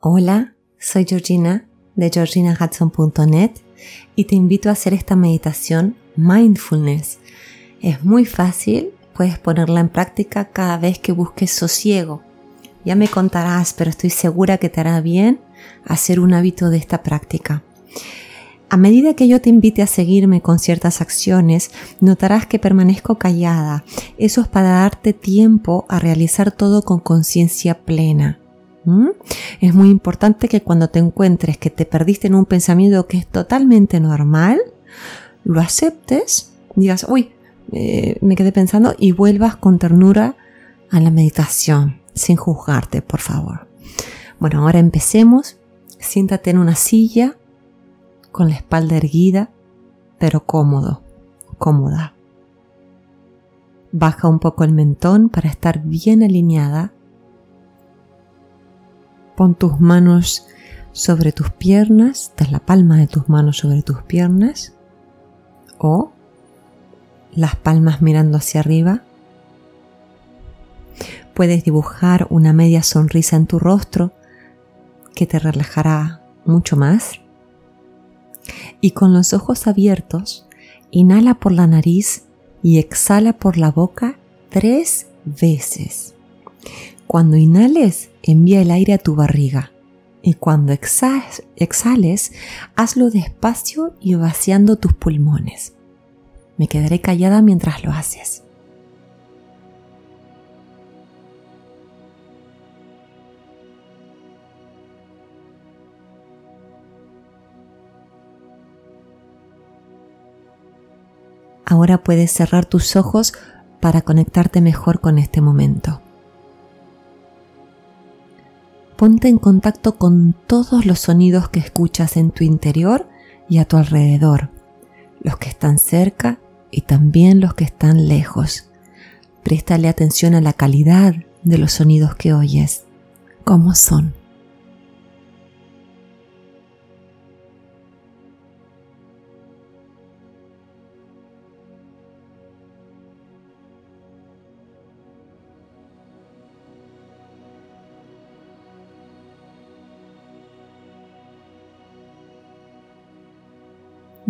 Hola, soy Georgina de georginahudson.net y te invito a hacer esta meditación mindfulness. Es muy fácil, puedes ponerla en práctica cada vez que busques sosiego. Ya me contarás, pero estoy segura que te hará bien hacer un hábito de esta práctica. A medida que yo te invite a seguirme con ciertas acciones, notarás que permanezco callada. Eso es para darte tiempo a realizar todo con conciencia plena. ¿Mm? Es muy importante que cuando te encuentres que te perdiste en un pensamiento que es totalmente normal, lo aceptes, digas, uy, eh, me quedé pensando y vuelvas con ternura a la meditación, sin juzgarte, por favor. Bueno, ahora empecemos. Siéntate en una silla con la espalda erguida, pero cómodo, cómoda. Baja un poco el mentón para estar bien alineada Pon tus manos sobre tus piernas, das la palma de tus manos sobre tus piernas o las palmas mirando hacia arriba. Puedes dibujar una media sonrisa en tu rostro que te relajará mucho más. Y con los ojos abiertos, inhala por la nariz y exhala por la boca tres veces. Cuando inhales, envía el aire a tu barriga. Y cuando exhales, hazlo despacio y vaciando tus pulmones. Me quedaré callada mientras lo haces. Ahora puedes cerrar tus ojos para conectarte mejor con este momento ponte en contacto con todos los sonidos que escuchas en tu interior y a tu alrededor, los que están cerca y también los que están lejos. Préstale atención a la calidad de los sonidos que oyes, cómo son.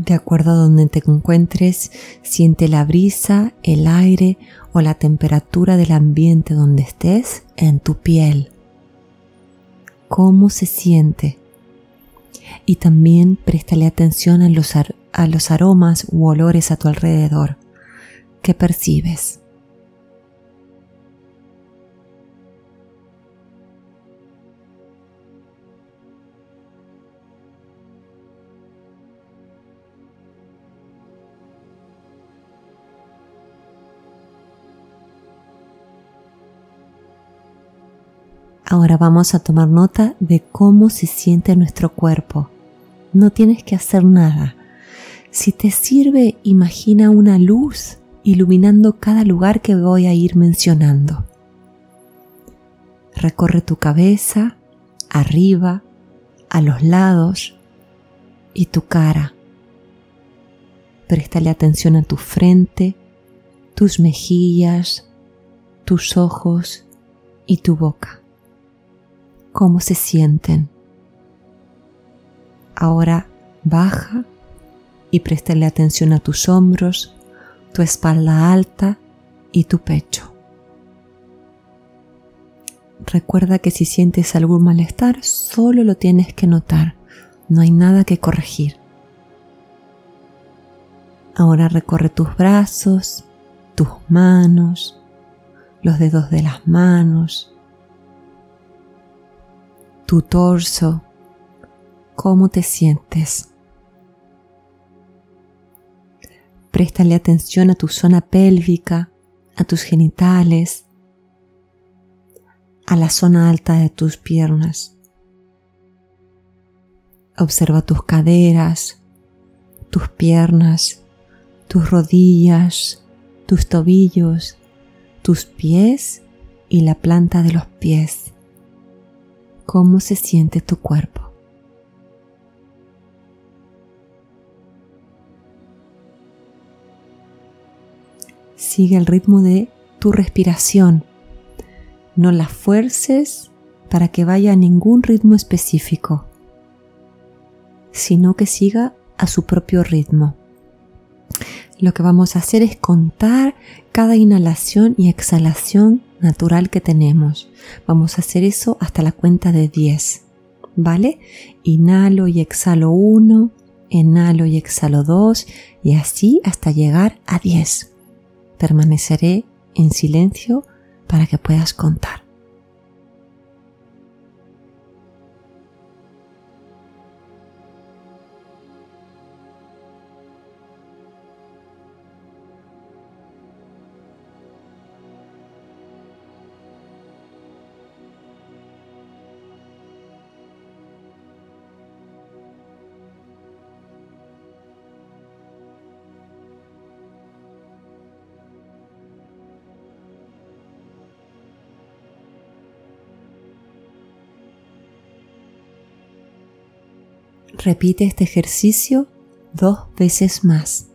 De acuerdo a donde te encuentres, siente la brisa, el aire o la temperatura del ambiente donde estés en tu piel. ¿Cómo se siente? Y también préstale atención a los, a los aromas u olores a tu alrededor. ¿Qué percibes? Ahora vamos a tomar nota de cómo se siente nuestro cuerpo. No tienes que hacer nada. Si te sirve, imagina una luz iluminando cada lugar que voy a ir mencionando. Recorre tu cabeza, arriba, a los lados y tu cara. Préstale atención a tu frente, tus mejillas, tus ojos y tu boca cómo se sienten. Ahora baja y préstale atención a tus hombros, tu espalda alta y tu pecho. Recuerda que si sientes algún malestar, solo lo tienes que notar, no hay nada que corregir. Ahora recorre tus brazos, tus manos, los dedos de las manos, tu torso, cómo te sientes. Préstale atención a tu zona pélvica, a tus genitales, a la zona alta de tus piernas. Observa tus caderas, tus piernas, tus rodillas, tus tobillos, tus pies y la planta de los pies cómo se siente tu cuerpo. Sigue el ritmo de tu respiración. No la fuerces, para que vaya a ningún ritmo específico, sino que siga a su propio ritmo. Lo que vamos a hacer es contar cada inhalación y exhalación natural que tenemos. Vamos a hacer eso hasta la cuenta de 10. ¿Vale? Inhalo y exhalo 1, inhalo y exhalo 2 y así hasta llegar a 10. Permaneceré en silencio para que puedas contar. Repite este ejercicio dos veces más.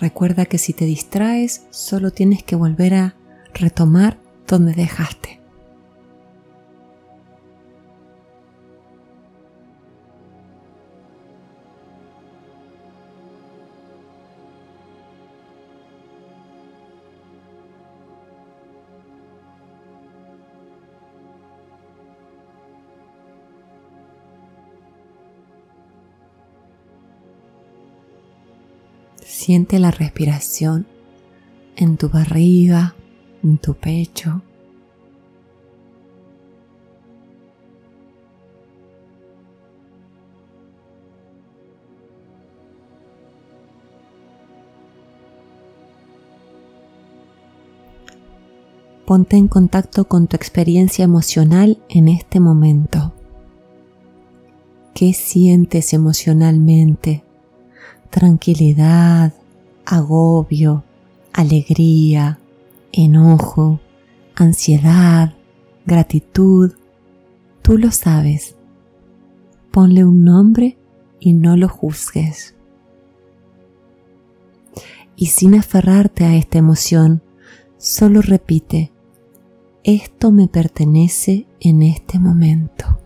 Recuerda que si te distraes, solo tienes que volver a retomar donde dejaste. Siente la respiración en tu barriga, en tu pecho. Ponte en contacto con tu experiencia emocional en este momento. ¿Qué sientes emocionalmente? Tranquilidad, agobio, alegría, enojo, ansiedad, gratitud. Tú lo sabes. Ponle un nombre y no lo juzgues. Y sin aferrarte a esta emoción, solo repite, esto me pertenece en este momento.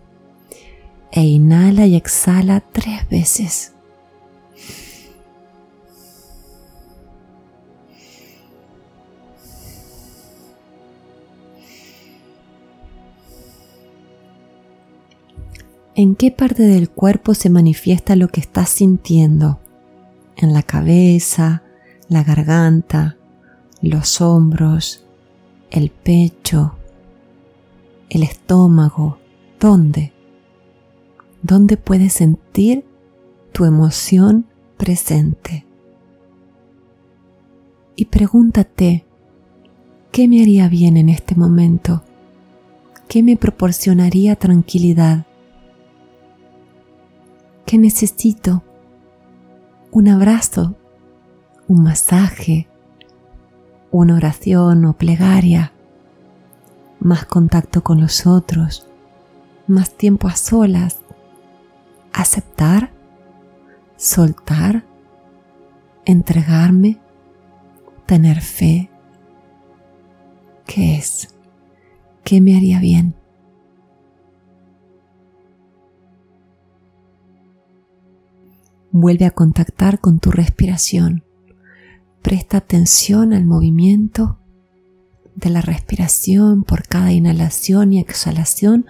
E inhala y exhala tres veces. En qué parte del cuerpo se manifiesta lo que estás sintiendo. En la cabeza, la garganta, los hombros, el pecho, el estómago. ¿Dónde? ¿Dónde puedes sentir tu emoción presente? Y pregúntate, ¿qué me haría bien en este momento? ¿Qué me proporcionaría tranquilidad? ¿Qué necesito? Un abrazo, un masaje, una oración o plegaria, más contacto con los otros, más tiempo a solas, aceptar, soltar, entregarme, tener fe. ¿Qué es? ¿Qué me haría bien? Vuelve a contactar con tu respiración. Presta atención al movimiento de la respiración por cada inhalación y exhalación.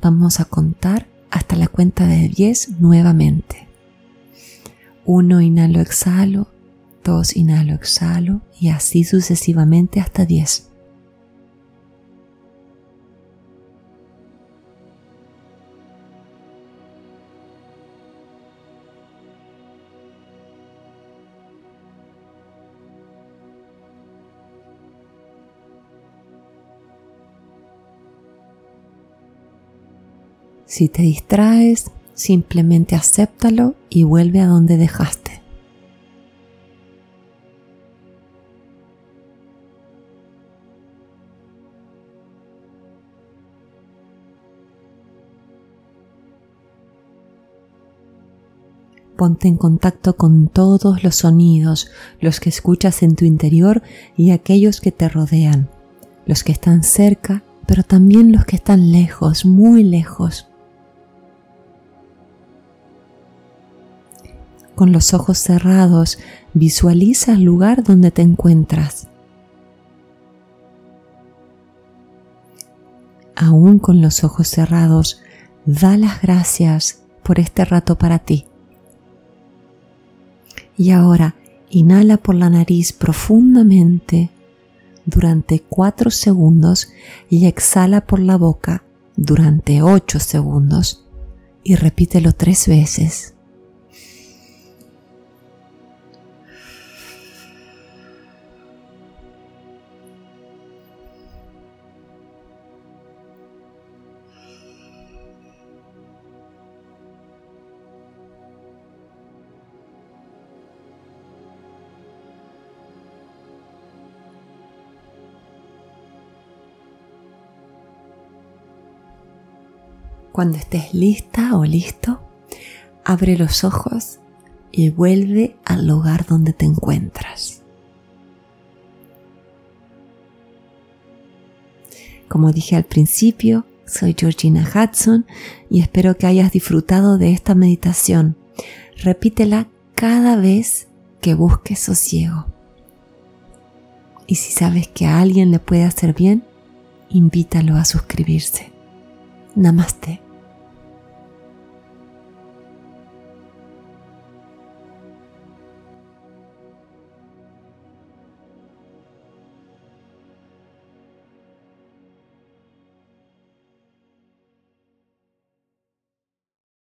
Vamos a contar hasta la cuenta de 10 nuevamente. 1 inhalo, exhalo, 2 inhalo, exhalo y así sucesivamente hasta 10. Si te distraes, simplemente acéptalo y vuelve a donde dejaste. Ponte en contacto con todos los sonidos, los que escuchas en tu interior y aquellos que te rodean, los que están cerca, pero también los que están lejos, muy lejos. Con los ojos cerrados, visualiza el lugar donde te encuentras. Aún con los ojos cerrados, da las gracias por este rato para ti. Y ahora inhala por la nariz profundamente durante 4 segundos y exhala por la boca durante 8 segundos y repítelo tres veces. Cuando estés lista o listo, abre los ojos y vuelve al lugar donde te encuentras. Como dije al principio, soy Georgina Hudson y espero que hayas disfrutado de esta meditación. Repítela cada vez que busques sosiego. Y si sabes que a alguien le puede hacer bien, invítalo a suscribirse. Namaste.